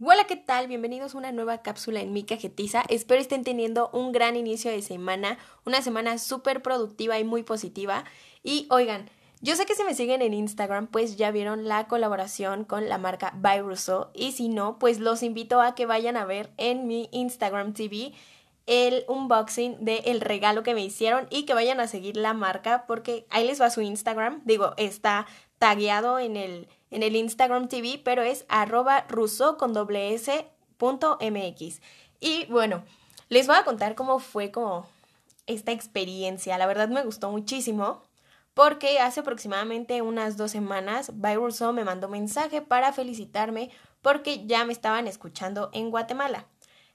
Hola, ¿qué tal? Bienvenidos a una nueva cápsula en mi cajetiza. Espero estén teniendo un gran inicio de semana, una semana súper productiva y muy positiva. Y oigan, yo sé que si me siguen en Instagram, pues ya vieron la colaboración con la marca By Rousseau. Y si no, pues los invito a que vayan a ver en mi Instagram TV el unboxing del el regalo que me hicieron y que vayan a seguir la marca porque ahí les va su Instagram. Digo, está tagueado en el en el Instagram TV, pero es arroba ruso con doble s punto mx. Y bueno, les voy a contar cómo fue como esta experiencia. La verdad me gustó muchísimo porque hace aproximadamente unas dos semanas By Russo me mandó mensaje para felicitarme porque ya me estaban escuchando en Guatemala.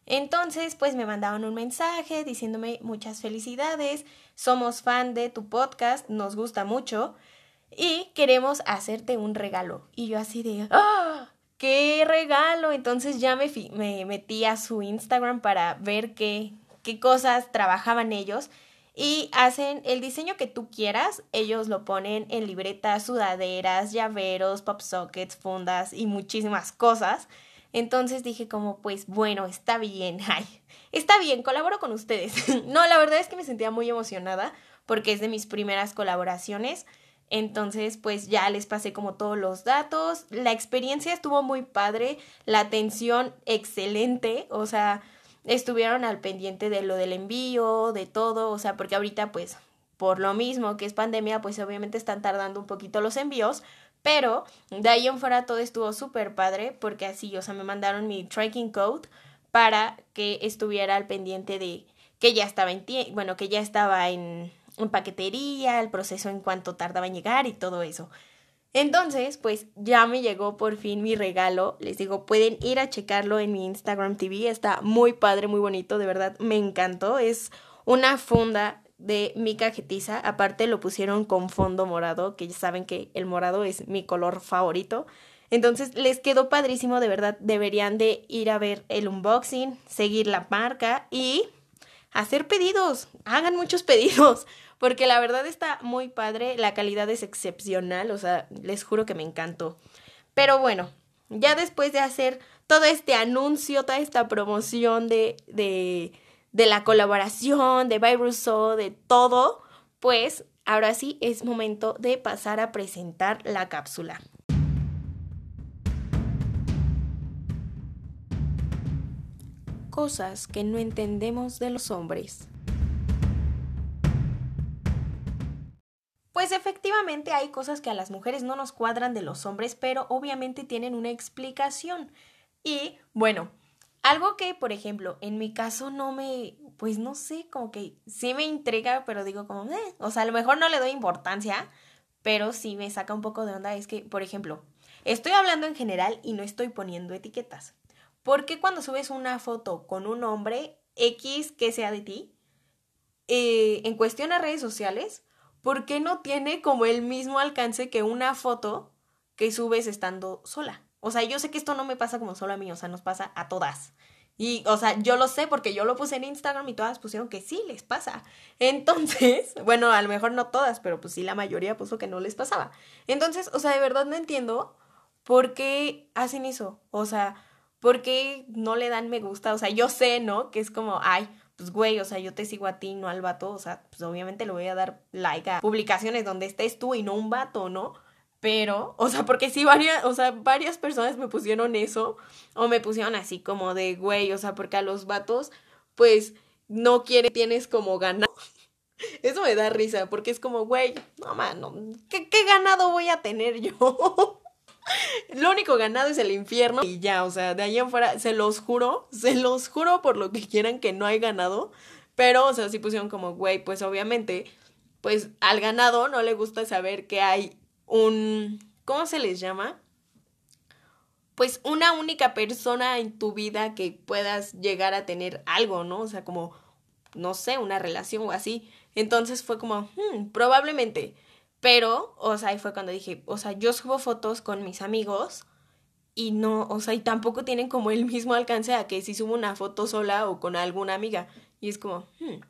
Entonces, pues me mandaron un mensaje diciéndome muchas felicidades, somos fan de tu podcast, nos gusta mucho y queremos hacerte un regalo. Y yo así de, ¡ah! ¡Qué regalo! Entonces ya me, me metí a su Instagram para ver qué, qué cosas trabajaban ellos y hacen el diseño que tú quieras. Ellos lo ponen en libretas, sudaderas, llaveros, pop sockets, fundas y muchísimas cosas. Entonces dije como, pues bueno, está bien, ay, está bien, colaboro con ustedes. no, la verdad es que me sentía muy emocionada porque es de mis primeras colaboraciones. Entonces, pues ya les pasé como todos los datos. La experiencia estuvo muy padre, la atención excelente, o sea, estuvieron al pendiente de lo del envío, de todo, o sea, porque ahorita pues por lo mismo que es pandemia, pues obviamente están tardando un poquito los envíos, pero de ahí en fuera todo estuvo súper padre porque así, o sea, me mandaron mi tracking code para que estuviera al pendiente de que ya estaba en, bueno, que ya estaba en en paquetería, el proceso en cuánto tardaba en llegar y todo eso. Entonces, pues ya me llegó por fin mi regalo. Les digo, pueden ir a checarlo en mi Instagram TV. Está muy padre, muy bonito, de verdad me encantó. Es una funda de mi cajetiza. Aparte lo pusieron con fondo morado, que ya saben que el morado es mi color favorito. Entonces les quedó padrísimo, de verdad deberían de ir a ver el unboxing, seguir la marca y hacer pedidos. Hagan muchos pedidos porque la verdad está muy padre, la calidad es excepcional, o sea, les juro que me encantó. Pero bueno, ya después de hacer todo este anuncio, toda esta promoción de, de, de la colaboración, de By de todo, pues ahora sí es momento de pasar a presentar la cápsula. Cosas que no entendemos de los hombres. Pues efectivamente hay cosas que a las mujeres no nos cuadran de los hombres, pero obviamente tienen una explicación. Y bueno, algo que, por ejemplo, en mi caso no me, pues no sé, como que sí me intriga, pero digo como, eh, o sea, a lo mejor no le doy importancia, pero sí me saca un poco de onda, es que, por ejemplo, estoy hablando en general y no estoy poniendo etiquetas. ¿Por qué cuando subes una foto con un hombre X que sea de ti, eh, en cuestión a redes sociales, ¿por qué no tiene como el mismo alcance que una foto que subes estando sola? O sea, yo sé que esto no me pasa como solo a mí, o sea, nos pasa a todas. Y, o sea, yo lo sé porque yo lo puse en Instagram y todas pusieron que sí les pasa. Entonces, bueno, a lo mejor no todas, pero pues sí la mayoría puso que no les pasaba. Entonces, o sea, de verdad no entiendo por qué hacen eso. O sea, por qué no le dan me gusta. O sea, yo sé, ¿no? Que es como, ay, pues güey, o sea, yo te sigo a ti, no al vato, o sea, pues obviamente le voy a dar like a publicaciones donde estés tú y no un vato, ¿no? Pero, o sea, porque sí varias, o sea, varias personas me pusieron eso o me pusieron así como de güey, o sea, porque a los vatos pues no quiere, tienes como ganado. Eso me da risa, porque es como, güey, no, mano, ¿qué, ¿qué ganado voy a tener yo? Lo único ganado es el infierno y ya, o sea, de ahí en fuera, se los juro, se los juro por lo que quieran que no hay ganado, pero, o sea, sí pusieron como, güey, pues obviamente, pues al ganado no le gusta saber que hay un, ¿cómo se les llama? Pues una única persona en tu vida que puedas llegar a tener algo, ¿no? O sea, como, no sé, una relación o así. Entonces fue como, hmm, probablemente pero, o sea, ahí fue cuando dije, o sea, yo subo fotos con mis amigos y no, o sea, y tampoco tienen como el mismo alcance a que si subo una foto sola o con alguna amiga. Y es como, hmm,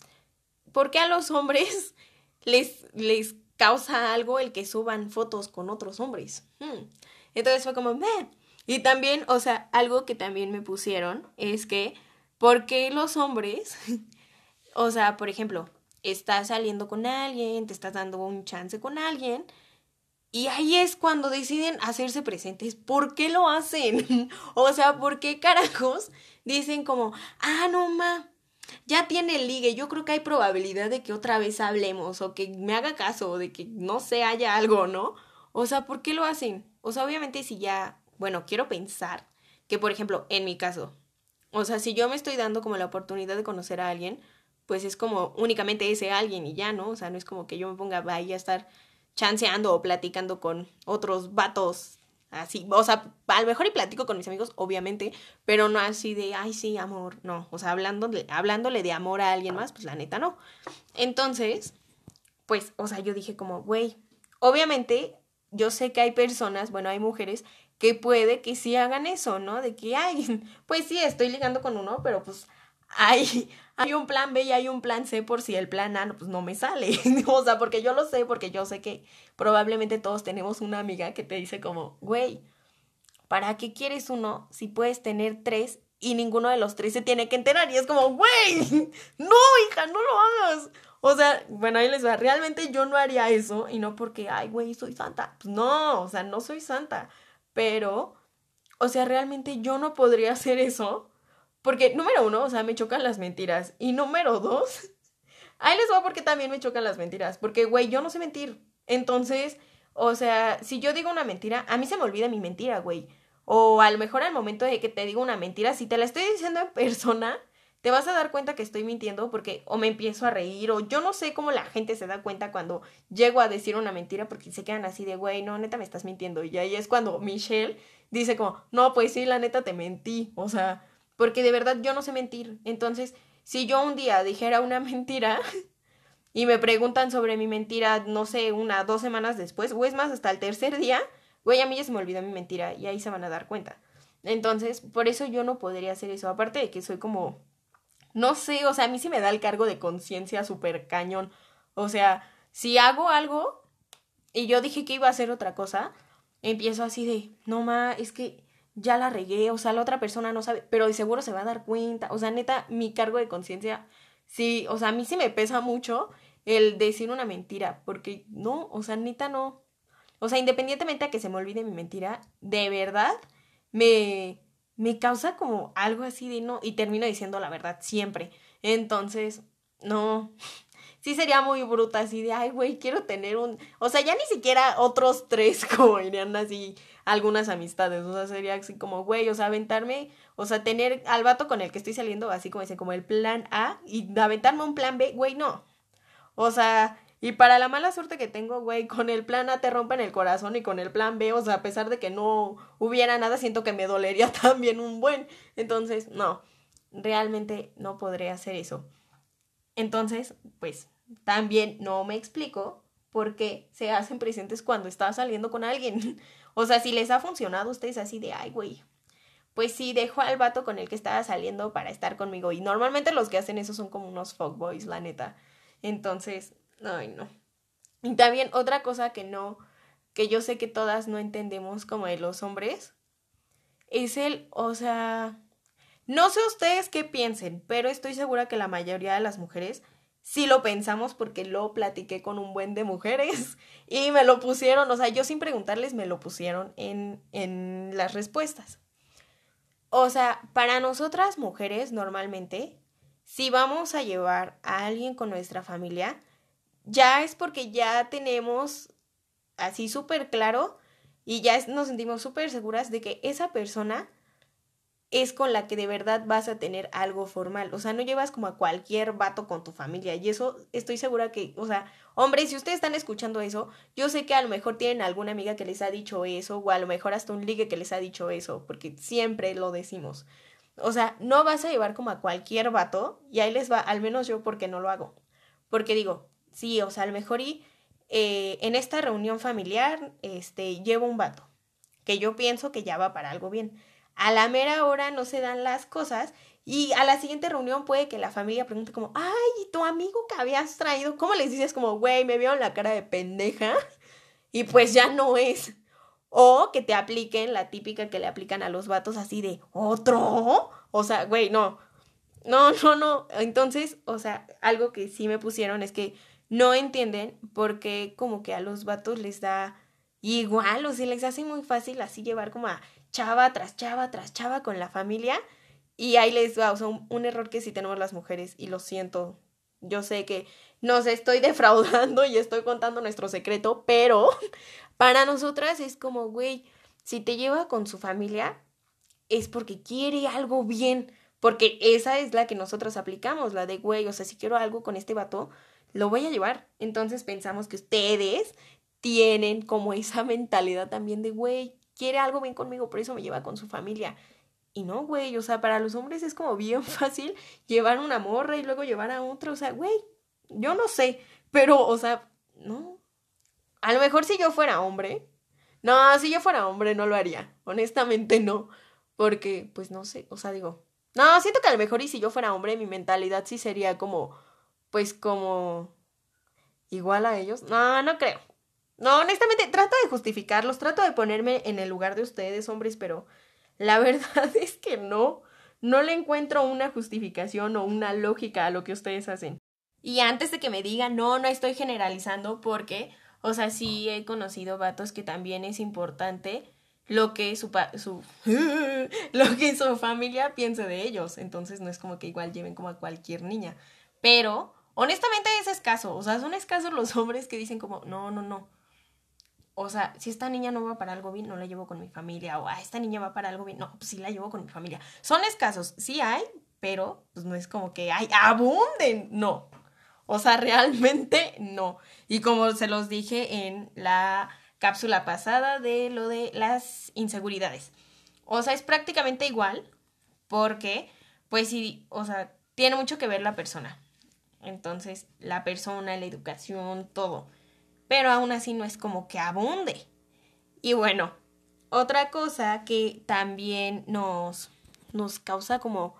¿por qué a los hombres les, les causa algo el que suban fotos con otros hombres. Hmm. Entonces fue como, y también, o sea, algo que también me pusieron es que, ¿por qué los hombres, o sea, por ejemplo, estás saliendo con alguien, te estás dando un chance con alguien, y ahí es cuando deciden hacerse presentes. ¿Por qué lo hacen? o sea, ¿por qué carajos dicen como, ah, no, ma, ya tiene el ligue, yo creo que hay probabilidad de que otra vez hablemos o que me haga caso o de que no se haya algo, ¿no? O sea, ¿por qué lo hacen? O sea, obviamente si ya, bueno, quiero pensar que, por ejemplo, en mi caso, o sea, si yo me estoy dando como la oportunidad de conocer a alguien, pues es como únicamente ese alguien y ya, ¿no? O sea, no es como que yo me ponga ahí a estar chanceando o platicando con otros vatos así, o sea, a lo mejor y platico con mis amigos, obviamente, pero no así de, ay, sí, amor, no, o sea, hablándole, hablándole de amor a alguien más, pues la neta no. Entonces, pues, o sea, yo dije como, güey, obviamente, yo sé que hay personas, bueno, hay mujeres que puede que sí hagan eso, ¿no? De que, ay, pues sí, estoy ligando con uno, pero pues hay, hay un plan B y hay un plan C por si el plan A pues no me sale. o sea, porque yo lo sé, porque yo sé que probablemente todos tenemos una amiga que te dice como, güey, ¿para qué quieres uno si puedes tener tres y ninguno de los tres se tiene que enterar? Y es como, güey, no, hija, no lo hagas. O sea, bueno, ahí les va, realmente yo no haría eso y no porque, ay, güey, soy santa. Pues no, o sea, no soy santa. Pero, o sea, realmente yo no podría hacer eso porque, número uno, o sea, me chocan las mentiras. Y número dos, ahí les va porque también me chocan las mentiras. Porque, güey, yo no sé mentir. Entonces, o sea, si yo digo una mentira, a mí se me olvida mi mentira, güey. O a lo mejor al momento de que te digo una mentira, si te la estoy diciendo en persona, te vas a dar cuenta que estoy mintiendo porque o me empiezo a reír o yo no sé cómo la gente se da cuenta cuando llego a decir una mentira porque se quedan así de, güey, no, neta me estás mintiendo. Y ahí es cuando Michelle dice como, no, pues sí, la neta te mentí. O sea, porque de verdad yo no sé mentir. Entonces, si yo un día dijera una mentira y me preguntan sobre mi mentira, no sé, una, dos semanas después, o es más, hasta el tercer día, güey, a mí ya se me olvidó mi mentira y ahí se van a dar cuenta. Entonces, por eso yo no podría hacer eso. Aparte de que soy como, no sé, o sea, a mí sí me da el cargo de conciencia súper cañón. O sea, si hago algo y yo dije que iba a hacer otra cosa, empiezo así de, no ma, es que ya la regué, o sea, la otra persona no sabe, pero de seguro se va a dar cuenta. O sea, neta, mi cargo de conciencia, sí, o sea, a mí sí me pesa mucho el decir una mentira, porque no, o sea, neta no. O sea, independientemente a que se me olvide mi mentira, de verdad me, me causa como algo así de no, y termino diciendo la verdad siempre. Entonces, no, sí sería muy bruta así de, ay, güey, quiero tener un, o sea, ya ni siquiera otros tres como irían así algunas amistades, o sea, sería así como, güey, o sea, aventarme, o sea, tener al vato con el que estoy saliendo, así como dicen, como el plan A, y aventarme un plan B, güey, no. O sea, y para la mala suerte que tengo, güey, con el plan A te rompen el corazón y con el plan B, o sea, a pesar de que no hubiera nada, siento que me dolería también un buen. Entonces, no, realmente no podré hacer eso. Entonces, pues, también no me explico por qué se hacen presentes cuando está saliendo con alguien. O sea, si les ha funcionado ustedes así de, ay, güey, pues sí, dejo al vato con el que estaba saliendo para estar conmigo. Y normalmente los que hacen eso son como unos fuckboys, la neta. Entonces, ay, no. Y también otra cosa que no, que yo sé que todas no entendemos como de los hombres, es el, o sea, no sé ustedes qué piensen, pero estoy segura que la mayoría de las mujeres sí lo pensamos porque lo platiqué con un buen de mujeres y me lo pusieron, o sea, yo sin preguntarles me lo pusieron en, en las respuestas. O sea, para nosotras mujeres normalmente, si vamos a llevar a alguien con nuestra familia, ya es porque ya tenemos así súper claro y ya nos sentimos súper seguras de que esa persona es con la que de verdad vas a tener algo formal. O sea, no llevas como a cualquier vato con tu familia. Y eso estoy segura que, o sea, hombre, si ustedes están escuchando eso, yo sé que a lo mejor tienen alguna amiga que les ha dicho eso, o a lo mejor hasta un ligue que les ha dicho eso, porque siempre lo decimos. O sea, no vas a llevar como a cualquier vato, y ahí les va, al menos yo porque no lo hago. Porque digo, sí, o sea, a lo mejor y eh, en esta reunión familiar, este, llevo un vato, que yo pienso que ya va para algo bien a la mera hora no se dan las cosas Y a la siguiente reunión puede que la familia pregunte como, ay, ¿y tu amigo que habías traído? ¿Cómo les dices como, güey, me vieron la cara de pendeja? Y pues ya no es. O que te apliquen la típica que le aplican a los vatos así de, ¿otro? O sea, güey, no. No, no, no. Entonces, o sea, algo que sí me pusieron es que no entienden porque como que a los vatos les da igual, o sea, les hace muy fácil así llevar como a chava tras chava tras chava con la familia y ahí les va, o sea, un, error que sí tenemos las mujeres y lo siento. Yo sé que nos estoy defraudando y estoy contando nuestro secreto, pero para nosotras es como, güey, si te lleva con su familia es porque quiere algo bien, porque esa es la que nosotros aplicamos, la de, güey, o sea, si quiero algo con este vato, lo voy a llevar. Entonces pensamos que ustedes tienen como esa mentalidad también de, güey, quiere algo bien conmigo, por eso me lleva con su familia. Y no, güey, o sea, para los hombres es como bien fácil llevar una morra y luego llevar a otra, o sea, güey, yo no sé, pero, o sea, no. A lo mejor si yo fuera hombre, no, si yo fuera hombre no lo haría, honestamente no, porque, pues no sé, o sea, digo, no, siento que a lo mejor y si yo fuera hombre, mi mentalidad sí sería como, pues como, igual a ellos, no, no creo. No, honestamente, trato de justificarlos, trato de ponerme en el lugar de ustedes, hombres, pero la verdad es que no, no le encuentro una justificación o una lógica a lo que ustedes hacen. Y antes de que me digan, no, no estoy generalizando porque, o sea, sí he conocido vatos que también es importante lo que su, su lo que su familia piense de ellos. Entonces no es como que igual lleven como a cualquier niña. Pero, honestamente es escaso. O sea, son escasos los hombres que dicen como, no, no, no o sea, si esta niña no va para algo bien, no la llevo con mi familia. O, ah, esta niña va para algo bien, no, pues sí la llevo con mi familia. Son escasos, sí hay, pero pues no es como que hay, abunden, no. O sea, realmente no. Y como se los dije en la cápsula pasada de lo de las inseguridades. O sea, es prácticamente igual porque, pues sí, o sea, tiene mucho que ver la persona. Entonces, la persona, la educación, todo pero aún así no es como que abunde. Y bueno, otra cosa que también nos, nos causa como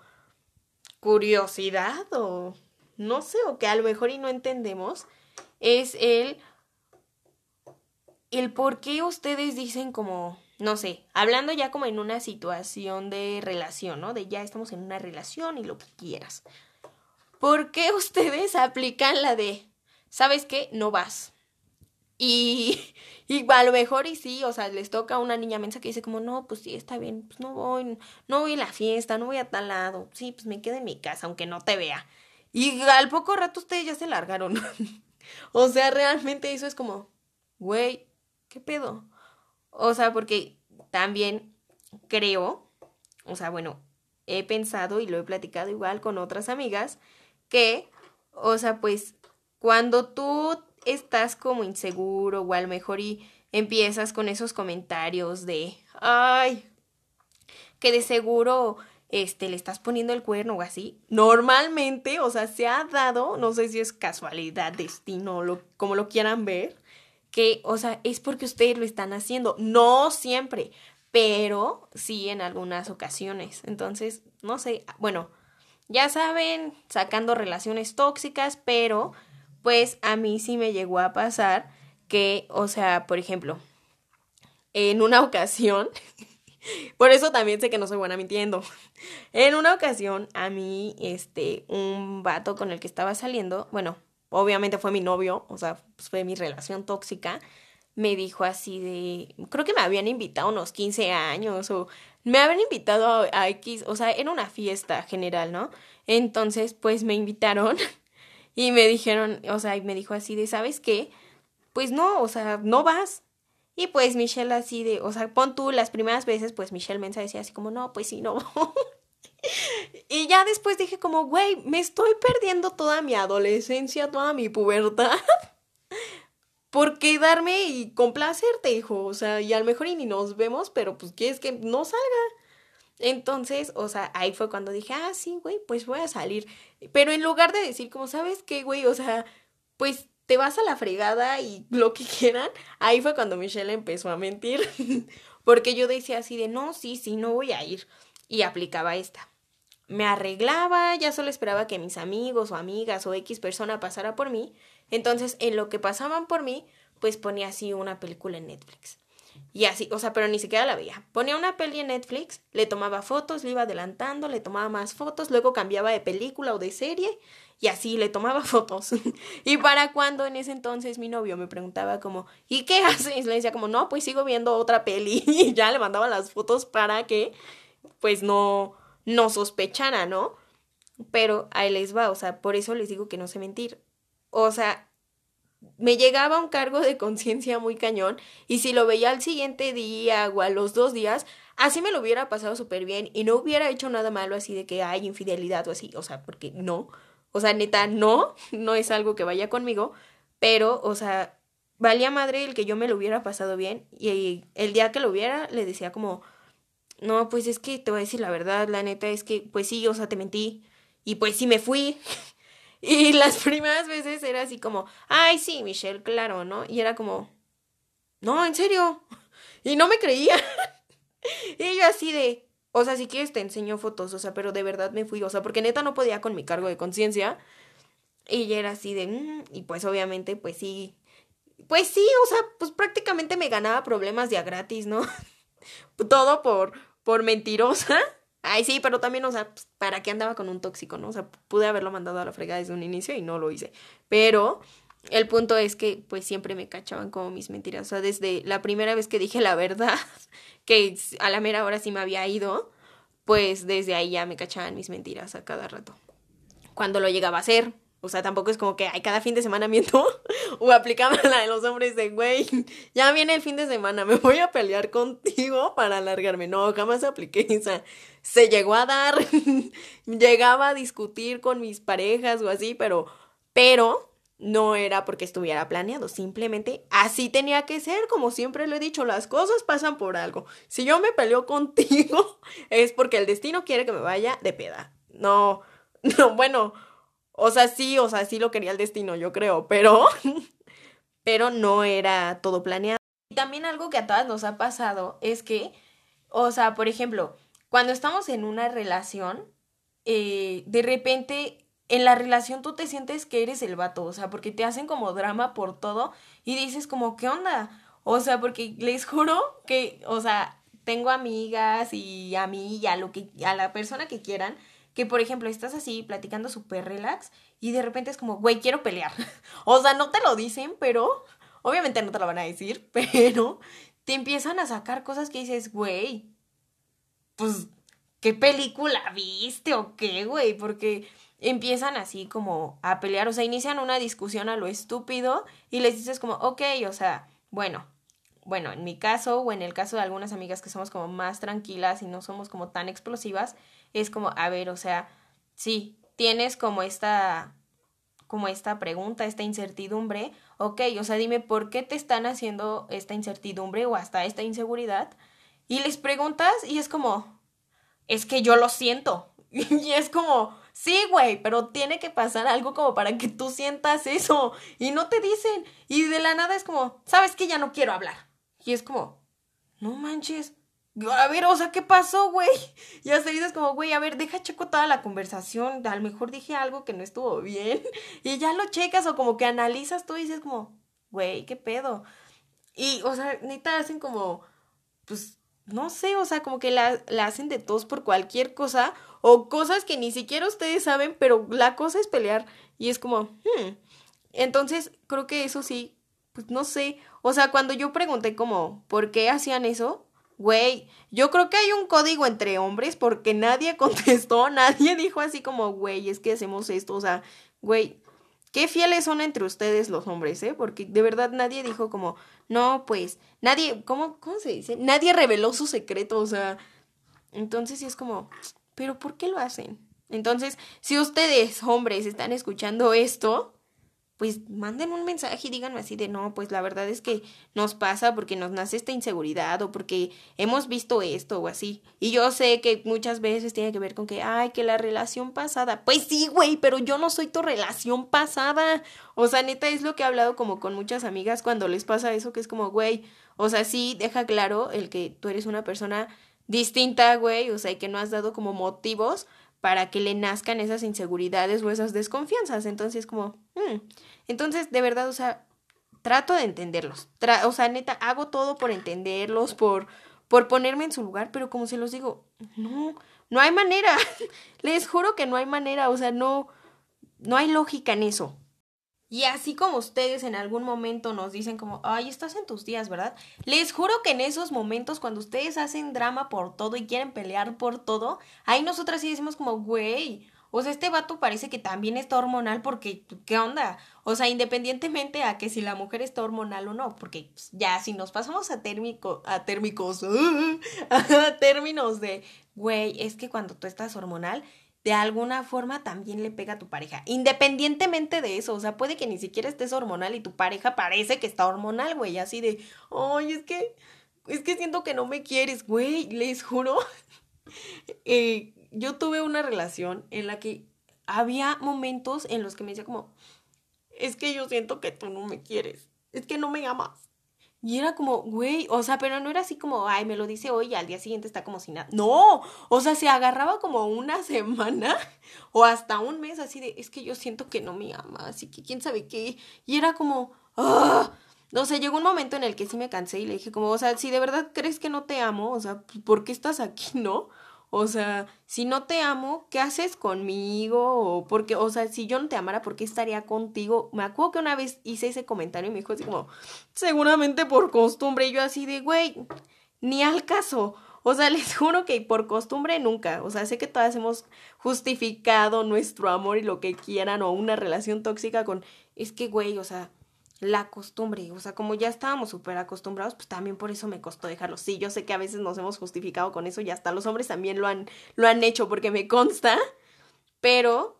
curiosidad o no sé, o que a lo mejor y no entendemos, es el, el por qué ustedes dicen como, no sé, hablando ya como en una situación de relación, ¿no? De ya estamos en una relación y lo que quieras. ¿Por qué ustedes aplican la de, ¿sabes qué? No vas. Y, y a lo mejor y sí, o sea, les toca a una niña mensa que dice como, no, pues sí, está bien, pues no voy, no voy a la fiesta, no voy a tal lado, sí, pues me quedo en mi casa, aunque no te vea. Y al poco rato ustedes ya se largaron. o sea, realmente eso es como, güey, ¿qué pedo? O sea, porque también creo, o sea, bueno, he pensado y lo he platicado igual con otras amigas, que, o sea, pues cuando tú estás como inseguro o a lo mejor y empiezas con esos comentarios de, ay, que de seguro este, le estás poniendo el cuerno o así. Normalmente, o sea, se ha dado, no sé si es casualidad, destino, lo, como lo quieran ver, que, o sea, es porque ustedes lo están haciendo. No siempre, pero sí en algunas ocasiones. Entonces, no sé, bueno, ya saben, sacando relaciones tóxicas, pero pues a mí sí me llegó a pasar que, o sea, por ejemplo, en una ocasión, por eso también sé que no soy buena mintiendo, en una ocasión a mí, este, un vato con el que estaba saliendo, bueno, obviamente fue mi novio, o sea, pues fue mi relación tóxica, me dijo así de, creo que me habían invitado unos 15 años o me habían invitado a, a X, o sea, era una fiesta general, ¿no? Entonces, pues me invitaron y me dijeron, o sea, y me dijo así de, ¿sabes qué? Pues no, o sea, no vas. Y pues Michelle así de, o sea, pon tú las primeras veces, pues Michelle Mensa decía así como, no, pues sí, no. y ya después dije como, güey, me estoy perdiendo toda mi adolescencia, toda mi pubertad. por quedarme y complacerte, hijo. O sea, y a lo mejor y ni nos vemos, pero pues quieres que no salga. Entonces, o sea, ahí fue cuando dije, ah, sí, güey, pues voy a salir. Pero en lugar de decir, como, ¿sabes qué, güey? O sea, pues te vas a la fregada y lo que quieran, ahí fue cuando Michelle empezó a mentir. Porque yo decía así de, no, sí, sí, no voy a ir. Y aplicaba esta. me arreglaba, ya solo esperaba que mis amigos o amigas o X persona pasara por mí. Entonces, en lo que pasaban por mí, pues ponía así una película en Netflix. Y así, o sea, pero ni siquiera la veía. Ponía una peli en Netflix, le tomaba fotos, le iba adelantando, le tomaba más fotos, luego cambiaba de película o de serie y así le tomaba fotos. y para cuando en ese entonces mi novio me preguntaba como, ¿y qué haces? Le decía como, no, pues sigo viendo otra peli y ya le mandaba las fotos para que pues no, no sospechara, ¿no? Pero ahí les va, o sea, por eso les digo que no sé mentir. O sea, me llegaba un cargo de conciencia muy cañón y si lo veía al siguiente día o a los dos días, así me lo hubiera pasado súper bien y no hubiera hecho nada malo así de que hay infidelidad o así, o sea, porque no, o sea, neta, no, no es algo que vaya conmigo, pero, o sea, valía madre el que yo me lo hubiera pasado bien y el día que lo hubiera le decía como, no, pues es que te voy a decir la verdad, la neta es que, pues sí, o sea, te mentí y pues sí me fui. Y las primeras veces era así como, ay, sí, Michelle, claro, ¿no? Y era como, no, en serio. Y no me creía. y yo así de, o sea, si quieres te enseño fotos, o sea, pero de verdad me fui, o sea, porque neta no podía con mi cargo de conciencia. Y ya era así de, mm", y pues obviamente, pues sí, pues sí, o sea, pues prácticamente me ganaba problemas ya gratis, ¿no? Todo por, por mentirosa. Ay, sí, pero también, o sea, pues, ¿para qué andaba con un tóxico, no? O sea, pude haberlo mandado a la fregada desde un inicio y no lo hice. Pero el punto es que, pues, siempre me cachaban como mis mentiras. O sea, desde la primera vez que dije la verdad, que a la mera hora sí me había ido, pues desde ahí ya me cachaban mis mentiras a cada rato. Cuando lo llegaba a hacer, o sea, tampoco es como que hay cada fin de semana miento o aplicaba la de los hombres de, güey, ya viene el fin de semana, me voy a pelear contigo para alargarme. No, jamás apliqué esa. Se llegó a dar, llegaba a discutir con mis parejas o así, pero, pero no era porque estuviera planeado, simplemente así tenía que ser, como siempre lo he dicho, las cosas pasan por algo. Si yo me peleo contigo es porque el destino quiere que me vaya de peda. No, no, bueno, o sea, sí, o sea, sí lo quería el destino, yo creo, pero, pero no era todo planeado. Y también algo que a todas nos ha pasado es que, o sea, por ejemplo, cuando estamos en una relación, eh, de repente en la relación tú te sientes que eres el vato, o sea, porque te hacen como drama por todo y dices como, ¿qué onda? O sea, porque les juro que, o sea, tengo amigas y a mí y a lo que, a la persona que quieran, que por ejemplo estás así platicando súper relax y de repente es como, güey, quiero pelear. o sea, no te lo dicen, pero obviamente no te lo van a decir, pero te empiezan a sacar cosas que dices, güey, pues, ¿qué película viste o qué, güey? Porque empiezan así como a pelear, o sea, inician una discusión a lo estúpido y les dices como, ok, o sea, bueno, bueno, en mi caso o en el caso de algunas amigas que somos como más tranquilas y no somos como tan explosivas, es como, a ver, o sea, sí, tienes como esta como esta pregunta, esta incertidumbre, ok, o sea, dime por qué te están haciendo esta incertidumbre o hasta esta inseguridad y les preguntas y es como, es que yo lo siento. Y es como, sí, güey, pero tiene que pasar algo como para que tú sientas eso. Y no te dicen. Y de la nada es como, sabes que ya no quiero hablar. Y es como, no manches, a ver, o sea, ¿qué pasó, güey? Y hasta dices como, güey, a ver, deja checo toda la conversación. A lo mejor dije algo que no estuvo bien. Y ya lo checas o como que analizas tú y dices como, güey, ¿qué pedo? Y, o sea, neta hacen como, pues, no sé, o sea, como que la, la hacen de todos por cualquier cosa o cosas que ni siquiera ustedes saben, pero la cosa es pelear. Y es como, hmm. Entonces, creo que eso sí, pues no sé. O sea, cuando yo pregunté como, ¿por qué hacían eso? Güey, yo creo que hay un código entre hombres porque nadie contestó, nadie dijo así como, güey, es que hacemos esto, o sea, güey, qué fieles son entre ustedes los hombres, ¿eh? Porque de verdad nadie dijo como, no, pues, nadie, ¿cómo, cómo se dice? Nadie reveló su secreto, o sea, entonces sí es como, pero ¿por qué lo hacen? Entonces, si ustedes, hombres, están escuchando esto, pues manden un mensaje y díganme así de no, pues la verdad es que nos pasa porque nos nace esta inseguridad o porque hemos visto esto o así. Y yo sé que muchas veces tiene que ver con que, ay, que la relación pasada. Pues sí, güey, pero yo no soy tu relación pasada. O sea, neta es lo que he hablado como con muchas amigas cuando les pasa eso, que es como, güey, o sea, sí, deja claro el que tú eres una persona distinta, güey, o sea, y que no has dado como motivos para que le nazcan esas inseguridades o esas desconfianzas. Entonces, como, mm". entonces, de verdad, o sea, trato de entenderlos. o sea, neta, hago todo por entenderlos, por, por ponerme en su lugar, pero como se los digo, no, no hay manera. Les juro que no hay manera, o sea, no, no hay lógica en eso. Y así como ustedes en algún momento nos dicen como, ay, estás en tus días, ¿verdad? Les juro que en esos momentos, cuando ustedes hacen drama por todo y quieren pelear por todo, ahí nosotras sí decimos como, güey, o sea, este vato parece que también está hormonal porque, ¿qué onda? O sea, independientemente a que si la mujer está hormonal o no, porque pues, ya si nos pasamos a térmico, a térmicos, a términos de, güey, es que cuando tú estás hormonal, de alguna forma también le pega a tu pareja. Independientemente de eso, o sea, puede que ni siquiera estés hormonal y tu pareja parece que está hormonal, güey, así de, ay, es que, es que siento que no me quieres, güey, les juro. eh, yo tuve una relación en la que había momentos en los que me decía como, es que yo siento que tú no me quieres, es que no me amas. Y era como, güey, o sea, pero no era así como, ay, me lo dice hoy y al día siguiente está como si nada. No, o sea, se agarraba como una semana o hasta un mes así de, es que yo siento que no me ama, así que quién sabe qué. Y era como, ah, no sé, llegó un momento en el que sí me cansé y le dije como, o sea, si de verdad crees que no te amo, o sea, ¿por qué estás aquí, no? O sea, si no te amo, ¿qué haces conmigo? O porque, o sea, si yo no te amara, ¿por qué estaría contigo? Me acuerdo que una vez hice ese comentario y me dijo así como, seguramente por costumbre. Y yo así de, güey, ni al caso. O sea, les juro que por costumbre nunca. O sea, sé que todas hemos justificado nuestro amor y lo que quieran o una relación tóxica con, es que, güey, o sea, la costumbre, o sea, como ya estábamos súper acostumbrados, pues también por eso me costó dejarlo. Sí, yo sé que a veces nos hemos justificado con eso y hasta los hombres también lo han, lo han hecho porque me consta, pero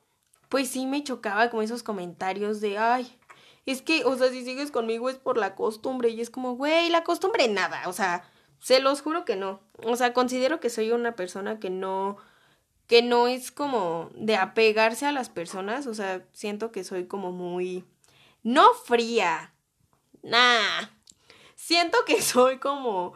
pues sí me chocaba como esos comentarios de, ay, es que, o sea, si sigues conmigo es por la costumbre y es como, güey, la costumbre nada, o sea, se los juro que no. O sea, considero que soy una persona que no que no es como de apegarse a las personas, o sea, siento que soy como muy no fría. Nah. Siento que soy como,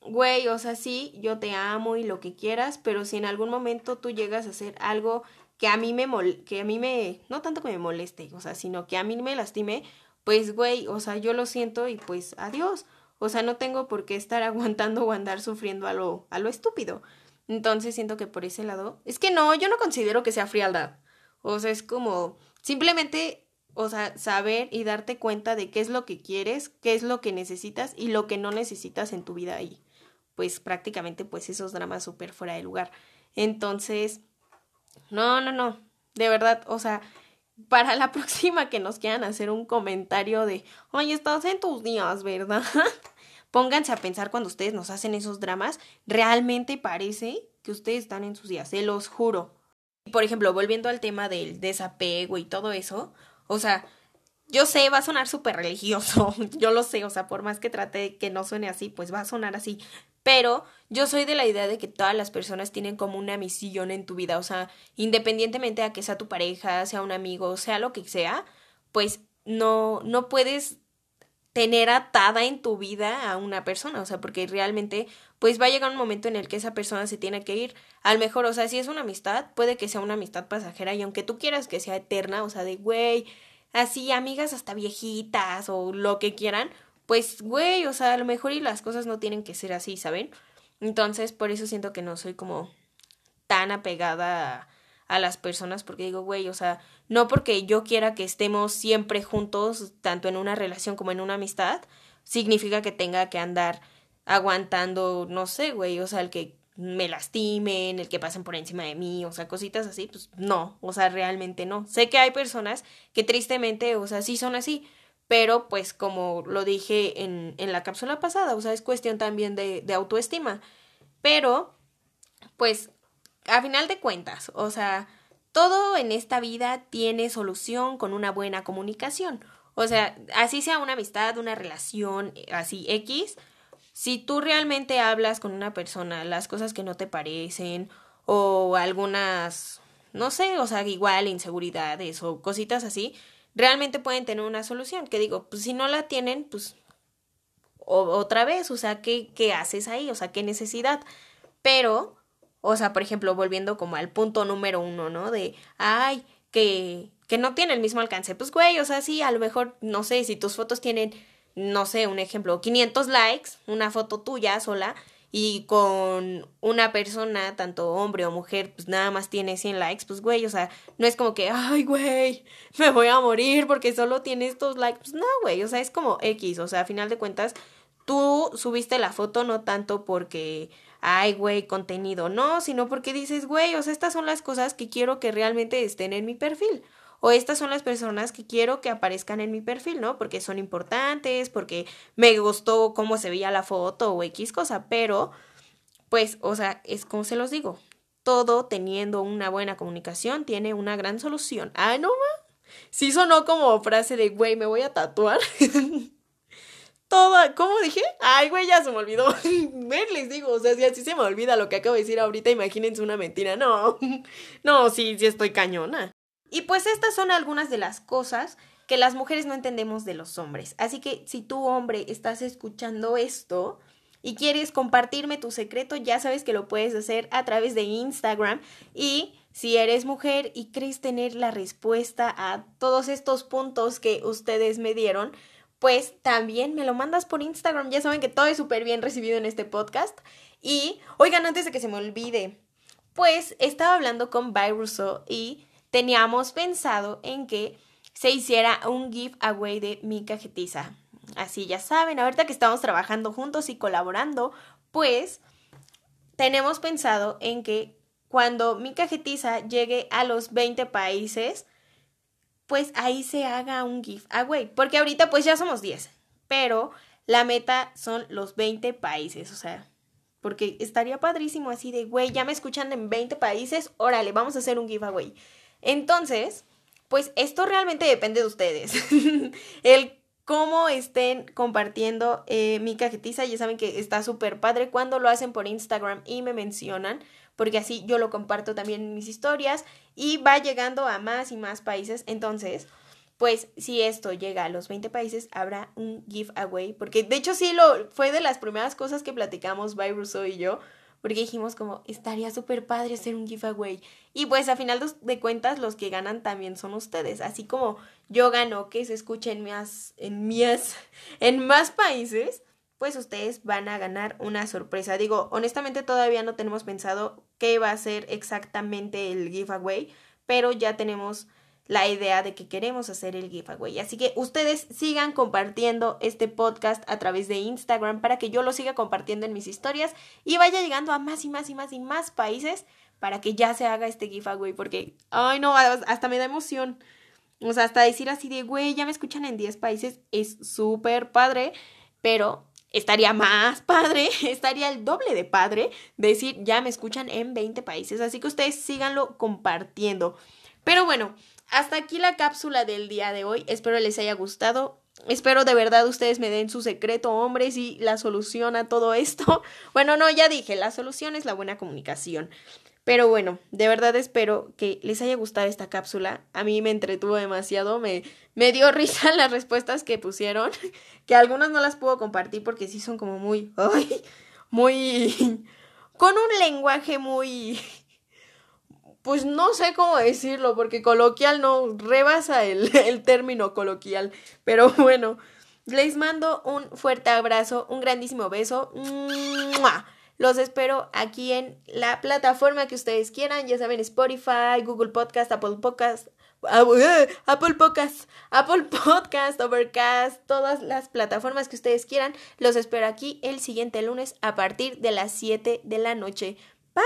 güey, o sea, sí, yo te amo y lo que quieras, pero si en algún momento tú llegas a hacer algo que a mí me mol que a mí me no tanto que me moleste, o sea, sino que a mí me lastime, pues güey, o sea, yo lo siento y pues adiós. O sea, no tengo por qué estar aguantando o andar sufriendo a lo a lo estúpido. Entonces siento que por ese lado, es que no, yo no considero que sea frialdad. O sea, es como simplemente o sea, saber y darte cuenta de qué es lo que quieres, qué es lo que necesitas y lo que no necesitas en tu vida y pues prácticamente pues esos dramas súper fuera de lugar. Entonces, no, no, no, de verdad, o sea, para la próxima que nos quieran hacer un comentario de, oye, estás en tus días, ¿verdad? Pónganse a pensar cuando ustedes nos hacen esos dramas, realmente parece que ustedes están en sus días, se los juro. Por ejemplo, volviendo al tema del desapego y todo eso, o sea, yo sé, va a sonar súper religioso, yo lo sé, o sea, por más que trate que no suene así, pues va a sonar así. Pero yo soy de la idea de que todas las personas tienen como una misión en tu vida, o sea, independientemente a que sea tu pareja, sea un amigo, sea lo que sea, pues no, no puedes tener atada en tu vida a una persona, o sea, porque realmente pues va a llegar un momento en el que esa persona se tiene que ir. Al mejor, o sea, si es una amistad, puede que sea una amistad pasajera y aunque tú quieras que sea eterna, o sea, de güey, así amigas hasta viejitas o lo que quieran, pues güey, o sea, a lo mejor y las cosas no tienen que ser así, ¿saben? Entonces, por eso siento que no soy como tan apegada a a las personas porque digo, güey, o sea, no porque yo quiera que estemos siempre juntos, tanto en una relación como en una amistad, significa que tenga que andar aguantando, no sé, güey, o sea, el que me lastimen, el que pasen por encima de mí, o sea, cositas así, pues no, o sea, realmente no. Sé que hay personas que tristemente, o sea, sí son así, pero pues como lo dije en, en la cápsula pasada, o sea, es cuestión también de, de autoestima. Pero, pues a final de cuentas, o sea, todo en esta vida tiene solución con una buena comunicación. O sea, así sea una amistad, una relación, así X, si tú realmente hablas con una persona las cosas que no te parecen o algunas, no sé, o sea, igual inseguridades o cositas así, realmente pueden tener una solución. Que digo, pues si no la tienen, pues otra vez, o sea, ¿qué, ¿qué haces ahí? O sea, ¿qué necesidad? Pero o sea, por ejemplo, volviendo como al punto número uno, ¿no? De, ay, que, que no tiene el mismo alcance. Pues, güey, o sea, sí, a lo mejor, no sé, si tus fotos tienen, no sé, un ejemplo, 500 likes, una foto tuya sola, y con una persona, tanto hombre o mujer, pues nada más tiene 100 likes, pues güey, o sea, no es como que, ay, güey, me voy a morir porque solo tiene estos likes. Pues no, güey, o sea, es como X, o sea, a final de cuentas, tú subiste la foto no tanto porque, ay, güey, contenido, no, sino porque dices, güey, o sea, estas son las cosas que quiero que realmente estén en mi perfil. O estas son las personas que quiero que aparezcan en mi perfil, ¿no? Porque son importantes, porque me gustó cómo se veía la foto o X cosa, pero, pues, o sea, es como se los digo, todo teniendo una buena comunicación tiene una gran solución. Ah, no, ma. Sí sonó como frase de, güey, me voy a tatuar. Todo, ¿cómo dije? Ay, güey, ya se me olvidó. Ven, les digo, o sea, si así se me olvida lo que acabo de decir ahorita, imagínense una mentira. No, no, sí, sí estoy cañona. Y pues estas son algunas de las cosas que las mujeres no entendemos de los hombres. Así que si tú, hombre, estás escuchando esto y quieres compartirme tu secreto, ya sabes que lo puedes hacer a través de Instagram. Y si eres mujer y crees tener la respuesta a todos estos puntos que ustedes me dieron, pues también me lo mandas por Instagram. Ya saben que todo es súper bien recibido en este podcast. Y, oigan, antes de que se me olvide, pues estaba hablando con By y teníamos pensado en que se hiciera un giveaway de mi cajetiza. Así ya saben, ahorita que estamos trabajando juntos y colaborando, pues tenemos pensado en que cuando mi cajetiza llegue a los 20 países, pues ahí se haga un giveaway. Porque ahorita pues ya somos 10, pero la meta son los 20 países, o sea, porque estaría padrísimo así de, güey, ya me escuchan en 20 países, órale, vamos a hacer un giveaway. Entonces, pues esto realmente depende de ustedes. El cómo estén compartiendo eh, mi cajetiza, ya saben que está súper padre cuando lo hacen por Instagram y me mencionan porque así yo lo comparto también en mis historias y va llegando a más y más países. Entonces, pues si esto llega a los 20 países, habrá un giveaway, porque de hecho sí lo fue de las primeras cosas que platicamos by Rousseau y yo, porque dijimos como estaría súper padre hacer un giveaway. Y pues a final de cuentas los que ganan también son ustedes, así como yo gano que se escuche en más en más en más países pues ustedes van a ganar una sorpresa. Digo, honestamente todavía no tenemos pensado qué va a ser exactamente el giveaway, pero ya tenemos la idea de que queremos hacer el giveaway. Así que ustedes sigan compartiendo este podcast a través de Instagram para que yo lo siga compartiendo en mis historias y vaya llegando a más y más y más y más países para que ya se haga este giveaway porque, ay no, hasta me da emoción. O sea, hasta decir así de, güey, ya me escuchan en 10 países es súper padre, pero estaría más padre, estaría el doble de padre decir, ya me escuchan en 20 países. Así que ustedes síganlo compartiendo. Pero bueno, hasta aquí la cápsula del día de hoy. Espero les haya gustado. Espero de verdad ustedes me den su secreto, hombres, y la solución a todo esto. Bueno, no, ya dije, la solución es la buena comunicación. Pero bueno, de verdad espero que les haya gustado esta cápsula. A mí me entretuvo demasiado, me, me dio risa las respuestas que pusieron, que algunas no las puedo compartir porque sí son como muy, ay, muy, con un lenguaje muy, pues no sé cómo decirlo, porque coloquial no rebasa el, el término coloquial. Pero bueno, les mando un fuerte abrazo, un grandísimo beso. Los espero aquí en la plataforma que ustedes quieran, ya saben, Spotify, Google Podcast, Apple Podcast, ah, uh, eh, Apple Podcast, Apple Podcast, Overcast, todas las plataformas que ustedes quieran. Los espero aquí el siguiente lunes a partir de las 7 de la noche. Bye.